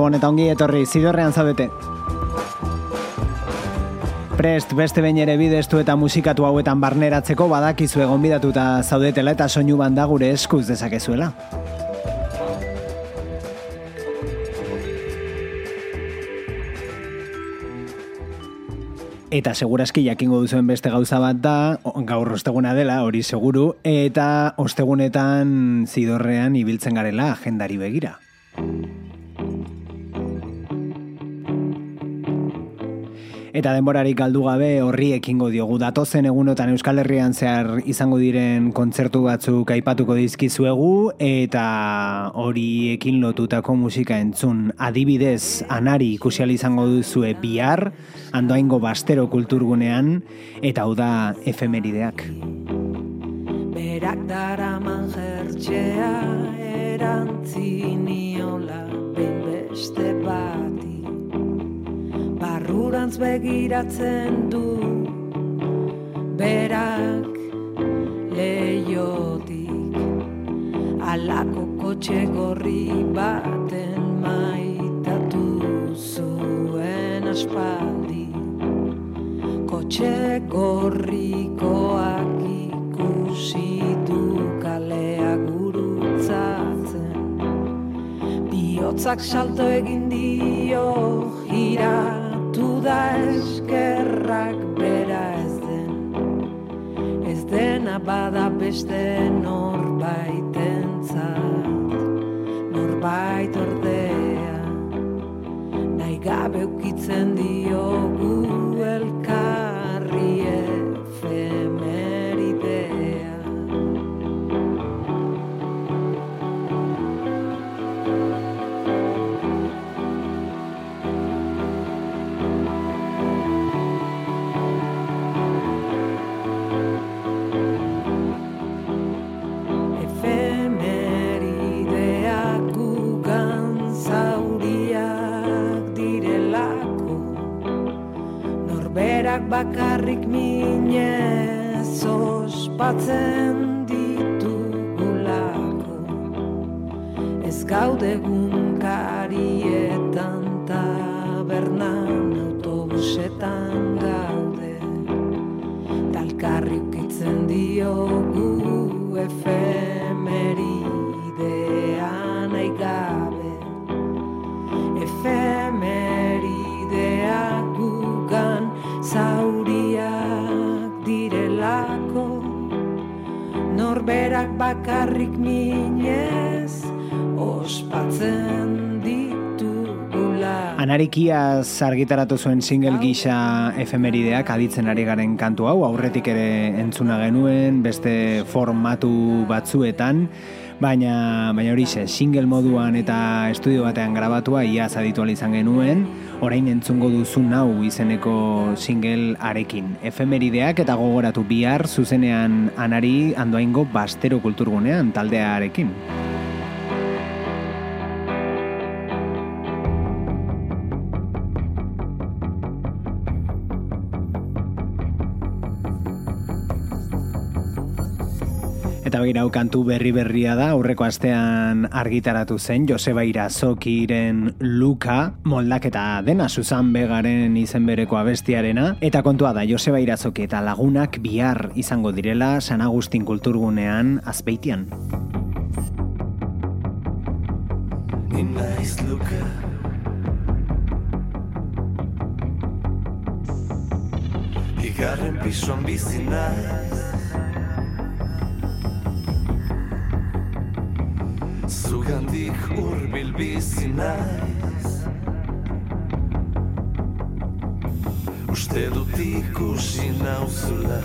Gabon eta ongi etorri, zidorrean zaudete. Prest, beste behin ere bidestu eta musikatu hauetan barneratzeko badakizu egon bidatuta zaudetela eta soinu banda gure eskuz dezakezuela. Eta seguraski jakingo duzuen beste gauza bat da, gaur osteguna dela, hori seguru, eta ostegunetan zidorrean ibiltzen garela agendari begira. Eta denborarik galdu gabe horri ekingo diogu. Datozen egunotan Euskal Herrian zehar izango diren kontzertu batzuk aipatuko dizkizuegu eta hori ekin lotutako musika entzun. Adibidez anari ikusial izango duzue bihar andoaingo bastero kulturgunean eta hau da efemerideak. Berak dara manjertxea erantziniola benbeste bati barrurantz begiratzen du. Berak leiotik alako kotxe gorri baten maitatu zuen aspaldi. Kotxe gorrikoak ikusi du kalea gurutzatzen. Bihotzak salto egin dio gira da eskerrak bera ez den. Ez dena bada beste norbaiten zat Norbait ordea. Nahi gabe ukitzen diogu bakarrik minez ospatzen ditugulako. Ez gaude gunkarietan tabernan autobusetan gaude norberak bakarrik minez ospatzen ditugula. Anarikia zargitaratu zuen single gisa efemerideak aditzen ari garen kantu hau aurretik ere entzuna genuen beste formatu batzuetan baina baina hori ze, single moduan eta estudio batean grabatua ia zaditu izan genuen, orain entzungo duzu nau izeneko single arekin. Efemerideak eta gogoratu bihar zuzenean anari andoaingo bastero kulturgunean taldearekin. Eta begira kantu berri berria da, aurreko astean argitaratu zen, Joseba Irazokiren Luka, moldaketa dena Susan Begaren izen bereko abestiarena, eta kontua da Joseba Irazoki eta lagunak bihar izango direla San Agustin kulturgunean azpeitian. Inaiz Luka. Bigarren pisuan bizi naiz Zugandik urbil bizi naiz Uste dut ikusi nauzula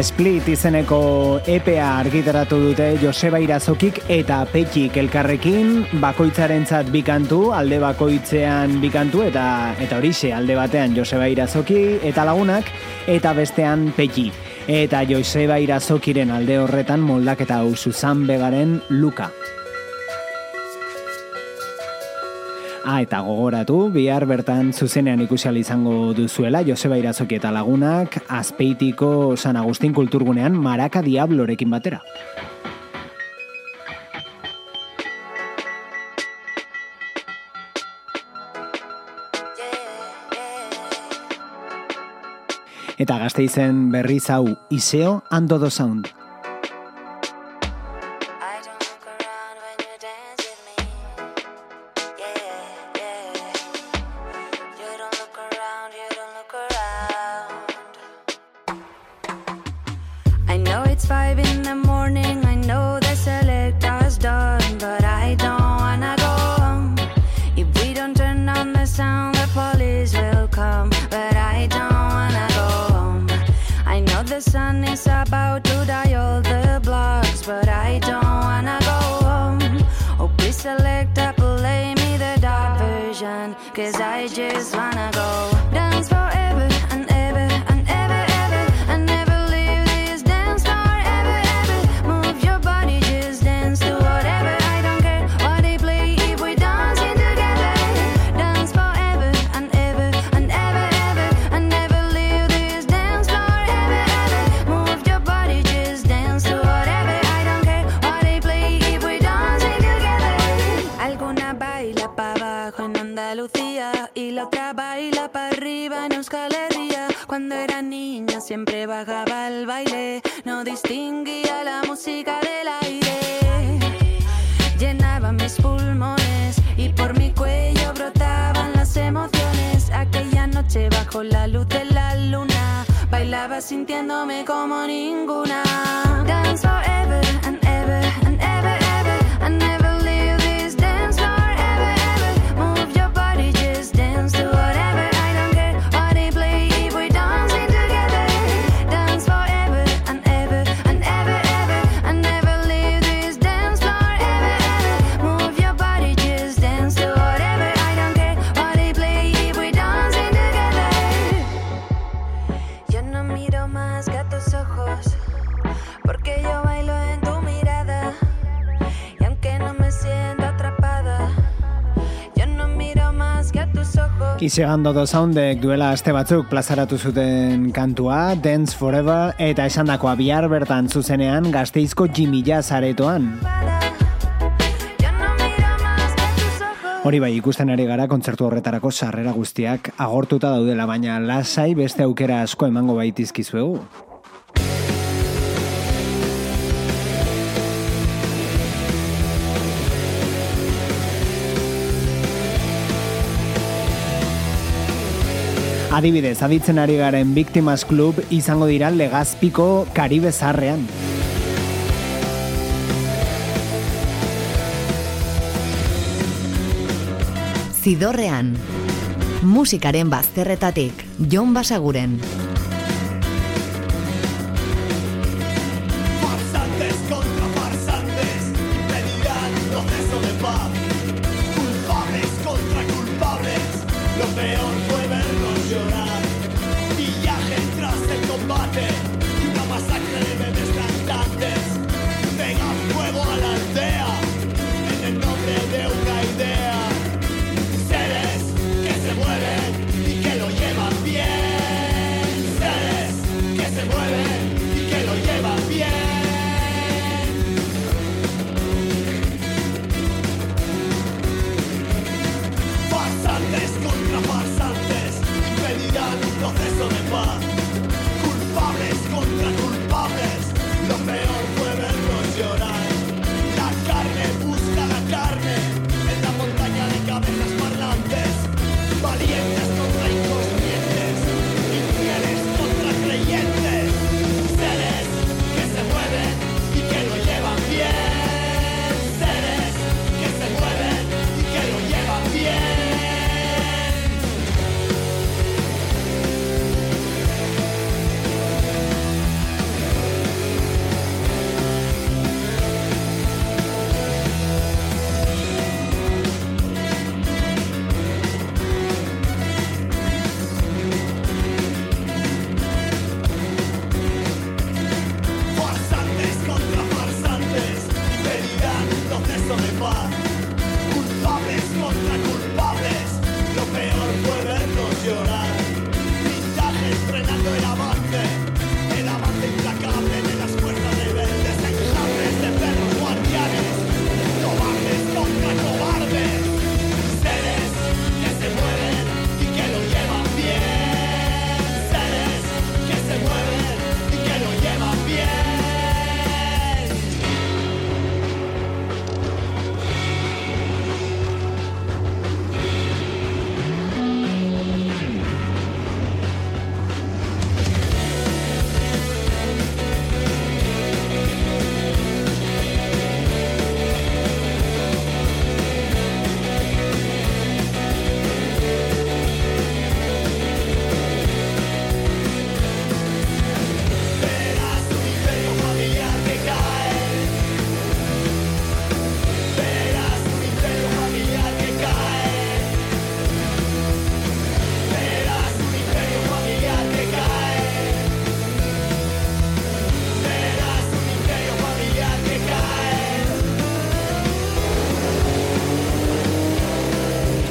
Split izeneko EPA argitaratu dute Joseba Irazokik eta Petik elkarrekin bakoitzarentzat bikantu, alde bakoitzean bikantu eta eta horixe alde batean Joseba Irazoki eta lagunak eta bestean Petik. Eta Joseba Irazokiren alde horretan moldaketa hau Susan Begaren Luka. Ah, eta gogoratu, bihar bertan zuzenean ikusial izango duzuela Joseba Irazoki eta lagunak Azpeitiko San Agustin kulturgunean Maraka Diablorekin batera. Eta gazteizen berriz hau, Iseo Ando Sound. Estaba sintiéndome como ninguna. Dance forever. Kisegan Dodo Soundek duela aste batzuk plazaratu zuten kantua, Dance Forever, eta esandakoa bihar bertan zuzenean gazteizko Jimmy Jazz aretoan. Hori bai, ikusten ari gara kontzertu horretarako sarrera guztiak agortuta daudela, baina lasai beste aukera asko emango baitizkizuegu. Adibidez, aditzen ari garen Victimas Club izango dira Legazpiko Karibe Zarrean. Zidorrean, musikaren bazterretatik, Jon Basaguren.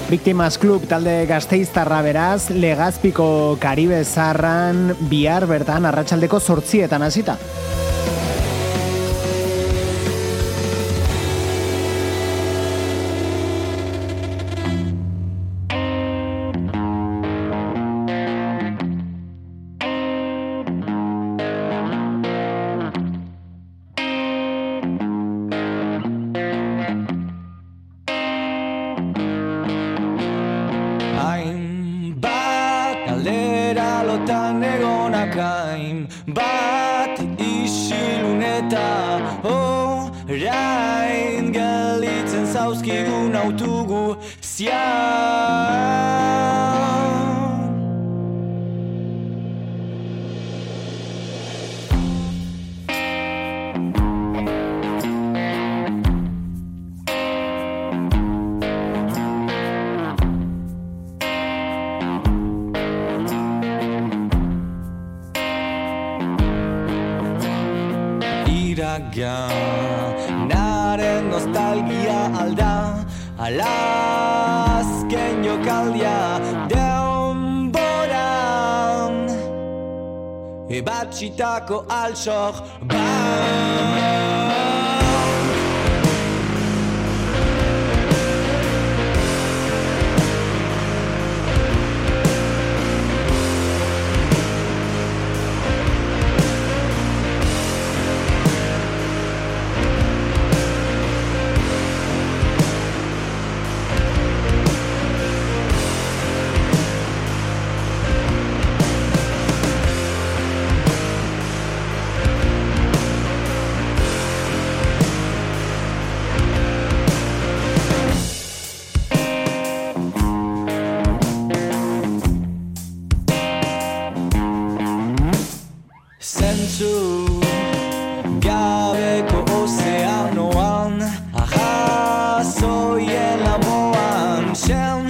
Victimas Club talde gazteiztarra beraz, legazpiko Karibe zarran bihar bertan arratsaldeko sortzietan hasita. Lotan egonak hainbat isiluneta orain gelditzen zauzkigun autugu zian iraganaren nostalgia alda alazken jokaldia denboran. Ebatxitako altsor bat Zentzu gabeko ozeanoan Ahazoien lamoan Txen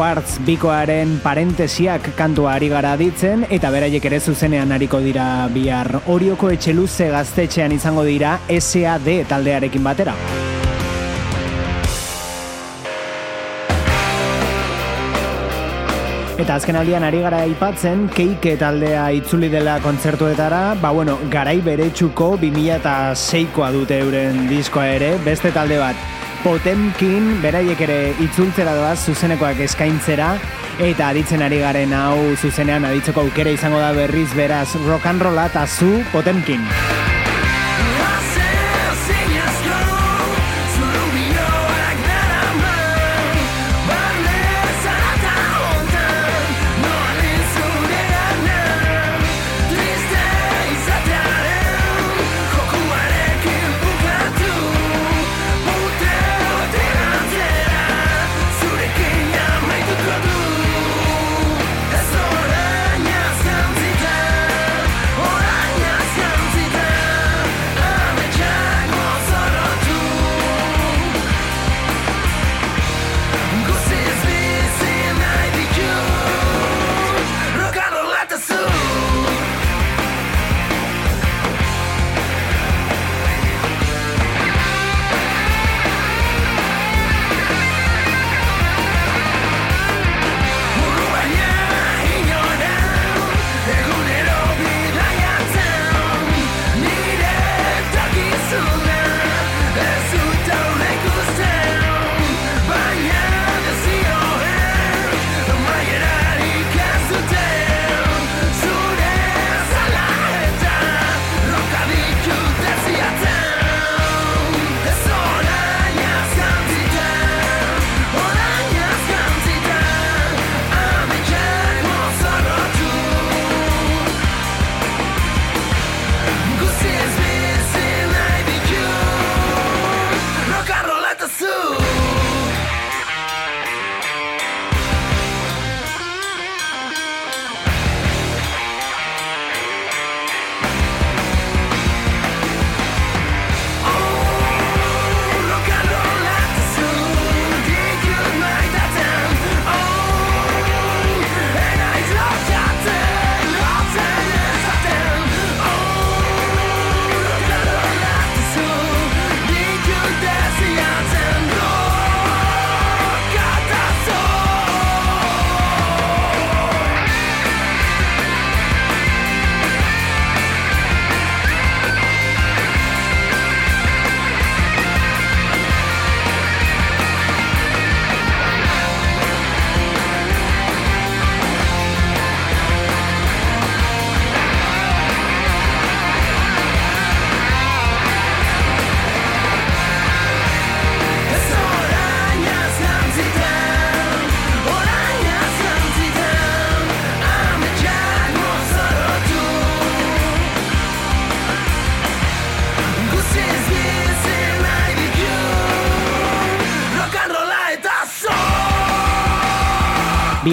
Quartz bikoaren parentesiak kantua ari gara ditzen, eta beraiek ere zuzenean ariko dira bihar orioko etxeluze gaztetxean izango dira SAD taldearekin batera. Eta azken aldian ari gara aipatzen, keike taldea itzuli dela kontzertuetara, ba bueno, garai beretsuko 2006koa dute euren diskoa ere, beste talde bat. Potemkin, beraiek ere itzultzera doaz zuzenekoak eskaintzera, eta aditzen ari garen hau zuzenean aditzeko aukera izango da berriz beraz rock and rolla eta zu Potemkin.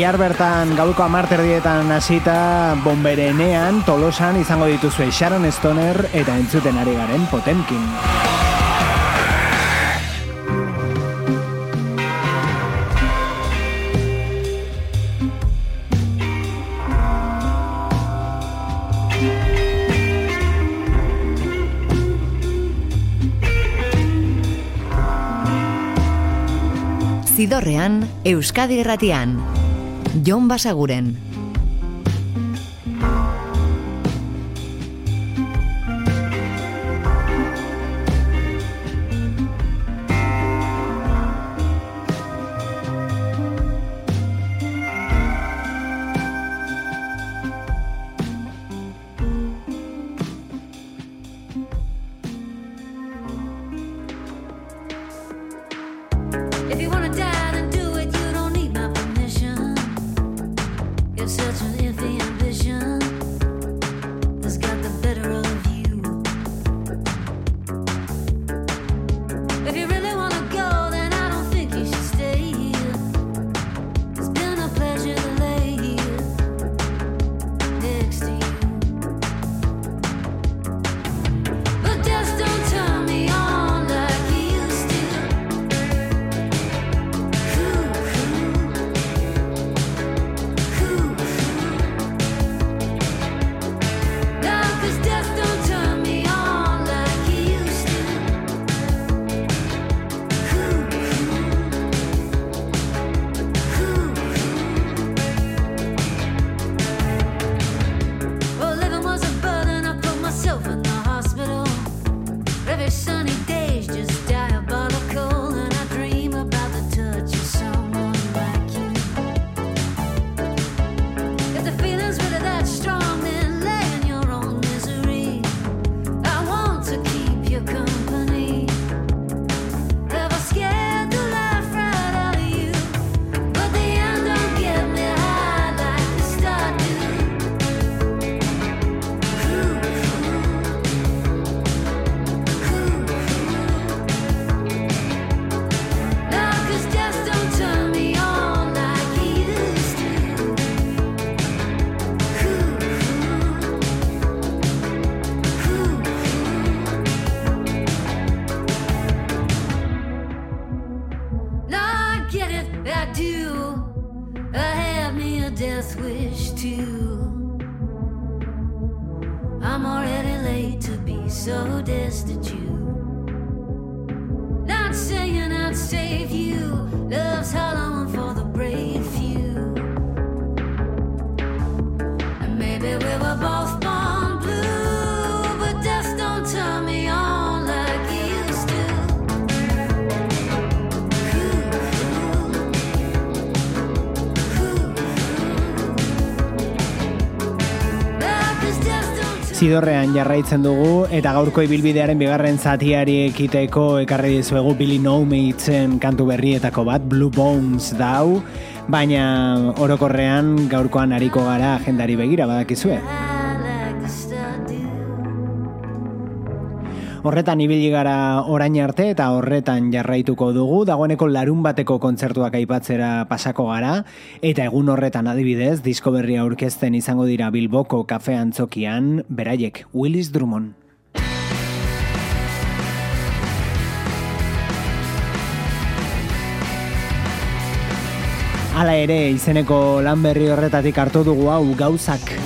Bihar bertan gauko amarterdietan hasita bomberenean tolosan izango dituzue Sharon Stoner eta entzuten ari garen Potemkin. Zidorrean, Euskadi Erratian. Jon Basaguren. Zidorrean jarraitzen dugu eta gaurko ibilbidearen bigarren zatiari ekiteko ekarri dizuegu Billy No Matesen kantu berrietako bat Blue Bones dau, baina orokorrean gaurkoan ariko gara agendari begira badakizue. Horretan ibili gara orain arte eta horretan jarraituko dugu, dagoeneko larun bateko kontzertuak aipatzera pasako gara, eta egun horretan adibidez, disko berria aurkezten izango dira Bilboko kafe antzokian, beraiek, Willis Drummond. Hala ere, izeneko lan berri horretatik hartu dugu hau gauzak.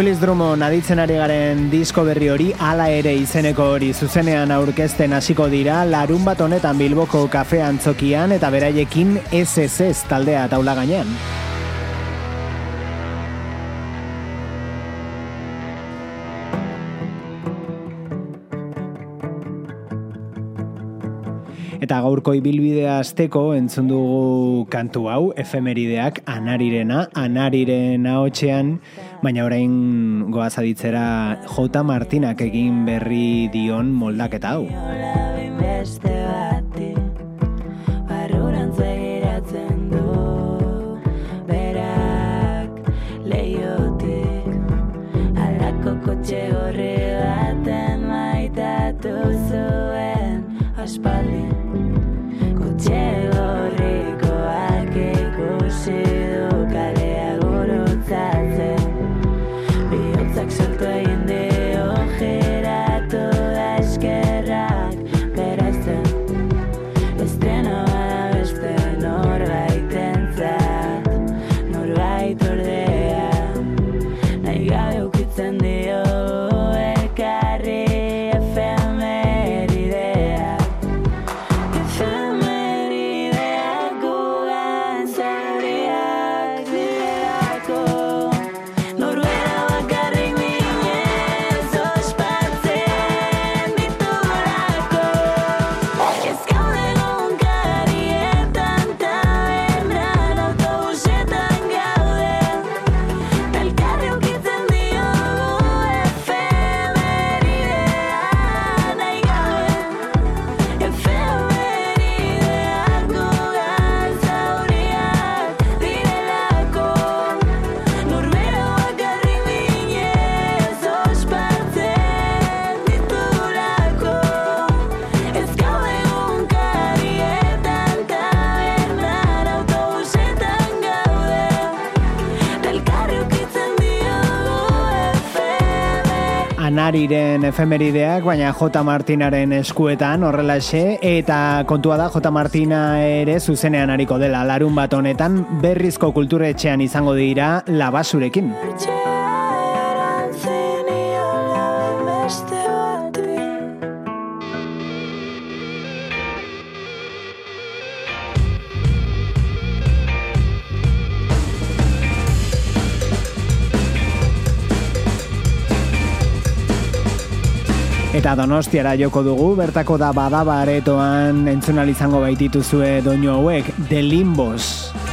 Willis Drummond aditzen ari garen disko berri hori hala ere izeneko hori zuzenean aurkezten hasiko dira larun bat honetan Bilboko kafe antzokian eta beraiekin SSS taldea taula gainean. Gaurko ibilbidea azteko entzun dugu kantu hau, efemerideak, anarirena, anariren ahotxean, baina orain goaz aditzera J. Martinak egin berri dion moldaketa hau. Ariren efemerideak, baina J. Martinaren eskuetan horrelaxe, eta kontua da J. Martina ere zuzenean ariko dela, larun bat honetan berrizko kulturetxean izango dira labasurekin. Artxe. eta donostiara joko dugu, bertako da badaba aretoan entzunal izango baititu zue doinu hauek, The The Limbos.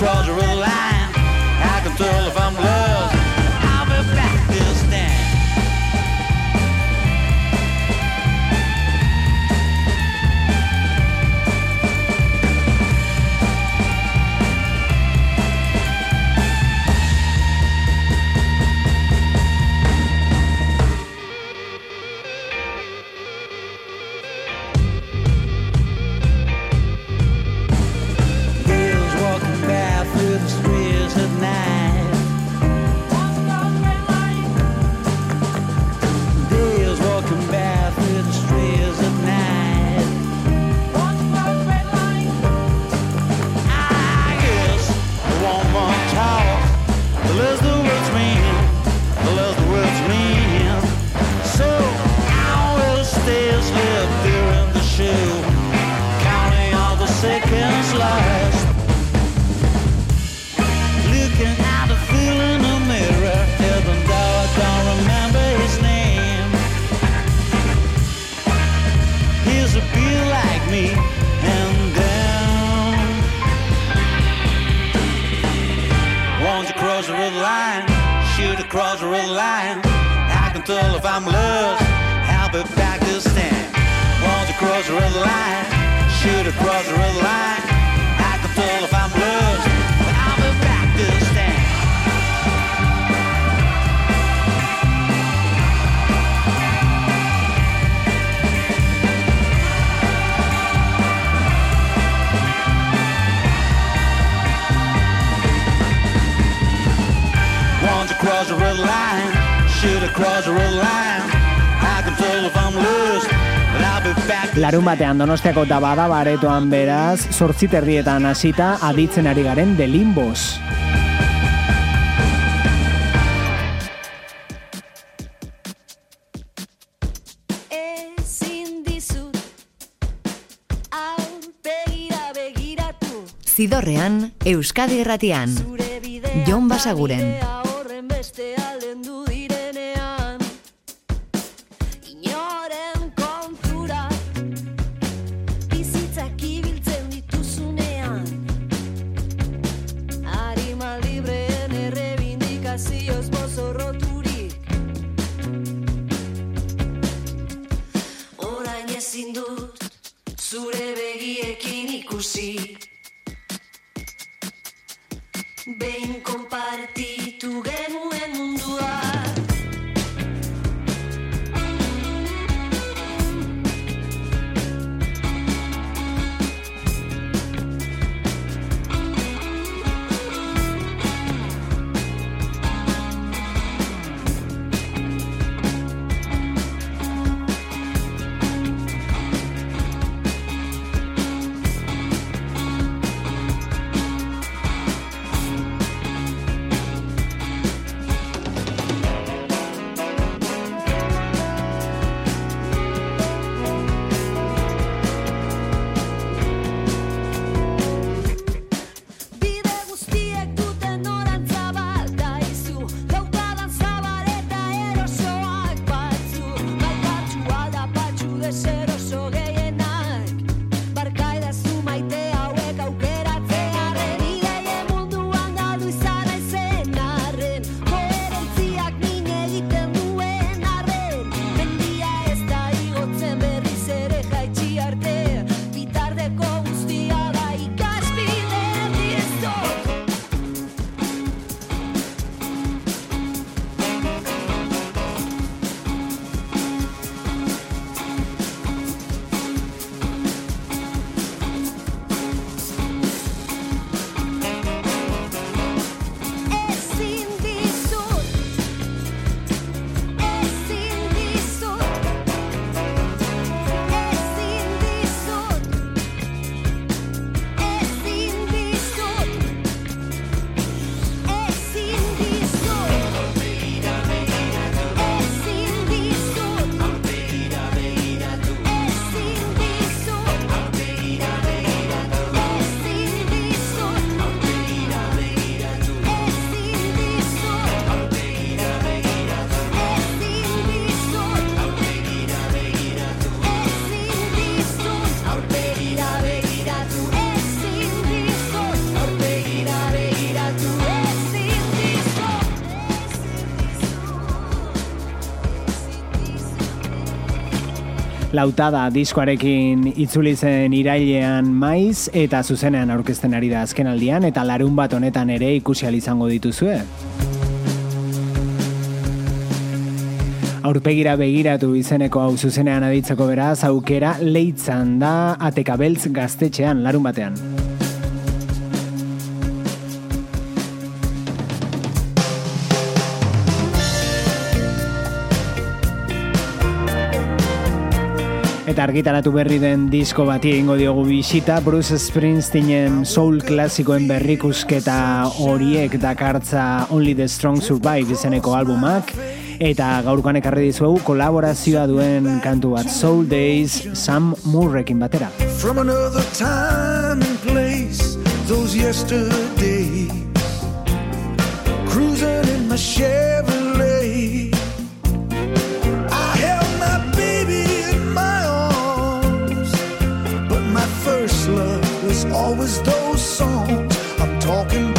across the line. me and down. Won't you cross the red line? Shoot across the red line. I can tell if I'm lost. Help it back this stand. Won't you cross the red line? Shoot across the red line. line. Should have crossed the road line. I can tell if I'm lost Larun batean donostiako tabada baretoan beraz, sortziterrietan hasita aditzen ari garen de limbos. Zidorrean, Euskadi Erratian, Jon Basaguren. Lautada diskoarekin itzuli zen irailean maiz eta zuzenean aurkezten ari da azken aldian eta larun bat honetan ere ikusi izango dituzue. Aurpegira begiratu izeneko hau zuzenean aditzeko beraz aukera leitzan da atekabeltz gaztetxean larun batean. Eta argitaratu berri den disko bati egingo diogu bisita Bruce Springsteenen soul klasikoen berrikusketa horiek dakartza Only the Strong Survive izeneko albumak eta gaurkoan ekarri dizuegu kolaborazioa duen kantu bat Soul Days Sam Murrekin batera. from another time and place. Those yesterdays, cruising in my Chevrolet. Always those songs. I'm talking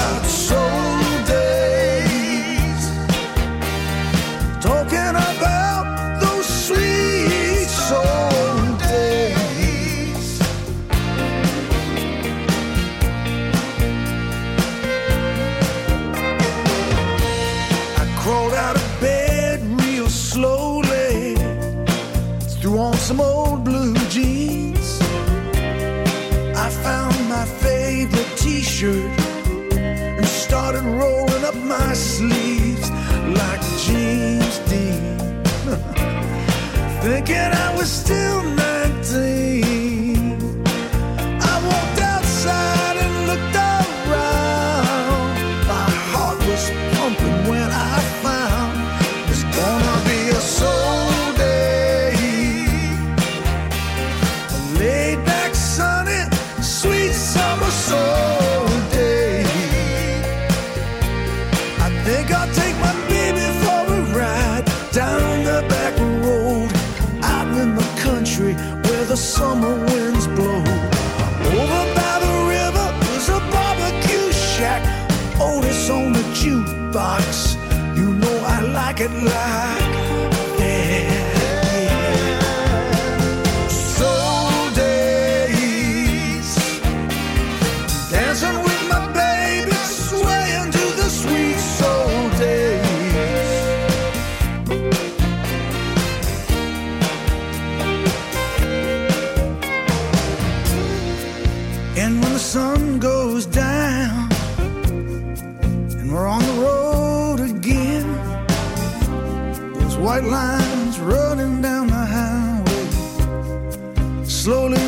my sleeves like James Dean. Thinking I was still And when the sun goes down and we're on the road again, those white lines running down the highway, slowly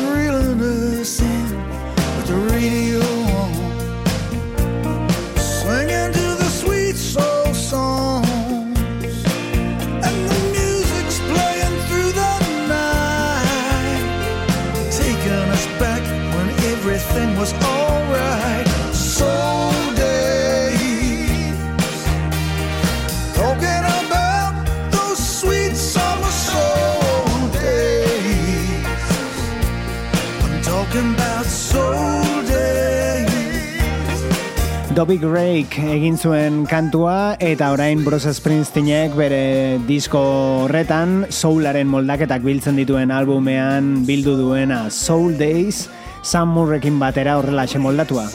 Dobby Rake egin zuen kantua eta orain Bruce Springsteenek bere disko horretan soularen moldaketak biltzen dituen albumean bildu duena Soul Days Sam Murrekin batera horrela moldatua.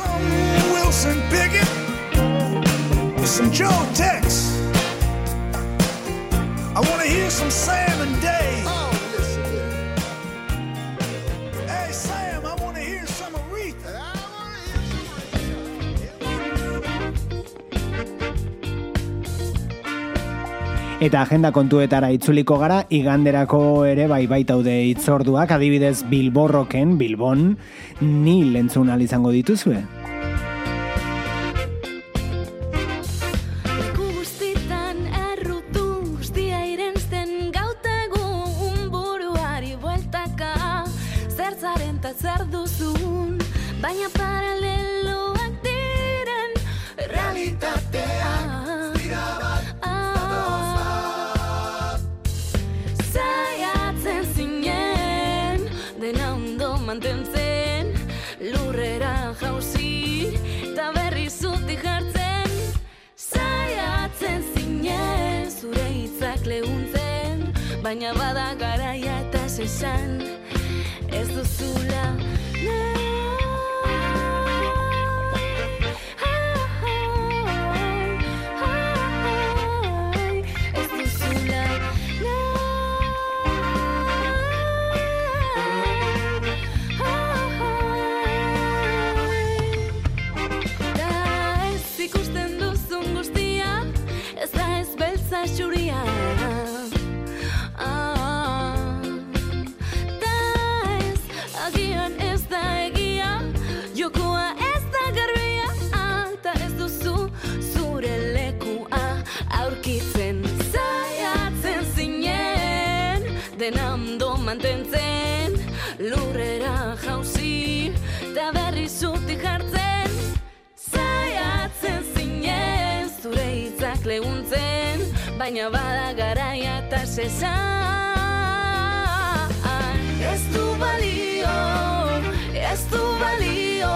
Eta agenda kontuetara itzuliko gara, iganderako ere bai baitaude itzorduak, adibidez Bilborroken, Bilbon, ni lentzun izango dituzue. Leku guztitan errutu guztia baina bada garaia eta esan ez duzula nahi. Baina bada garaia eta sesan Ez du balio, ez du balio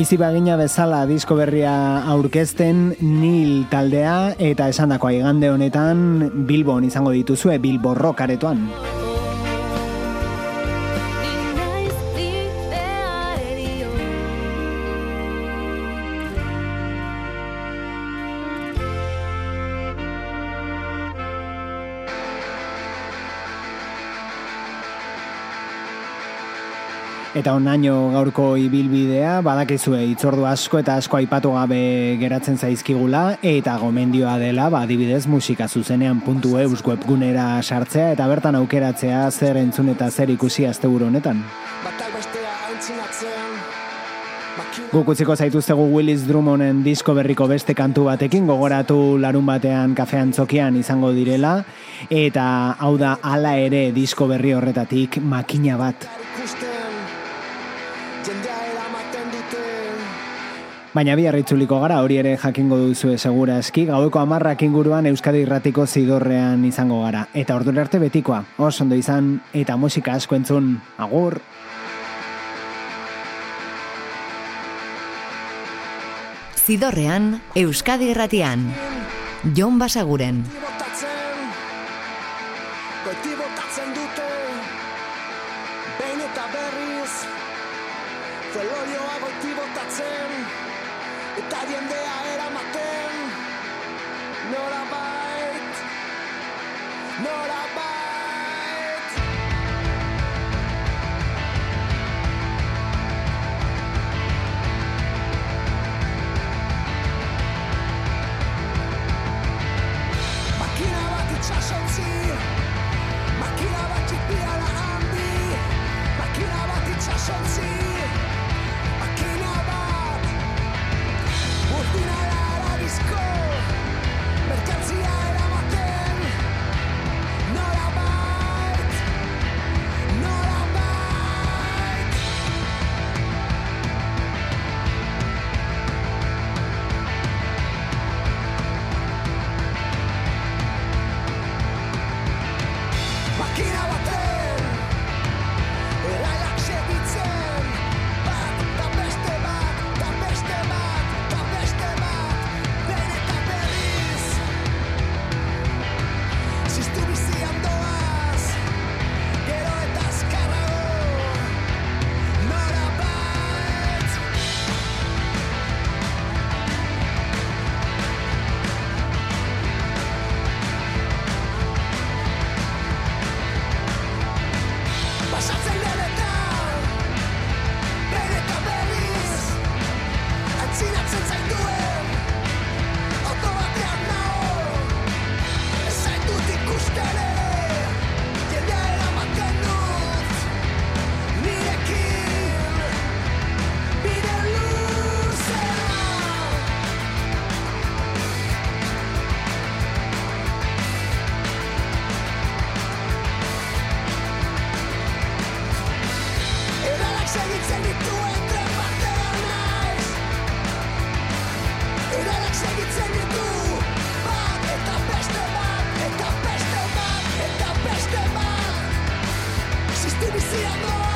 Bizi bagina bezala disko berria aurkezten Nil taldea eta esandakoa igande honetan Bilbon izango dituzue Bilbo Rock aretoan. Eta onaino gaurko ibilbidea, badakizue itzordu asko eta asko aipatu gabe geratzen zaizkigula, eta gomendioa dela, ba, adibidez musika zuzenean puntu eus webgunera sartzea, eta bertan aukeratzea zer entzun eta zer ikusi asteburu honetan. Batak bestea aintzinatzen Guk utziko zaituztegu Willis Drummonden disko berriko beste kantu batekin, gogoratu larun batean kafean tzokian izango direla, eta hau da hala ere disko berri horretatik makina bat. Baina bihar itzuliko gara, hori ere jakingo duzu segura eski, gaueko amarrak inguruan Euskadi Irratiko zidorrean izango gara. Eta ordu arte betikoa, oso ondo izan, eta musika asko entzun, agur! Zidorrean, Euskadi Irratian. Jon Basaguren. tudo se amor.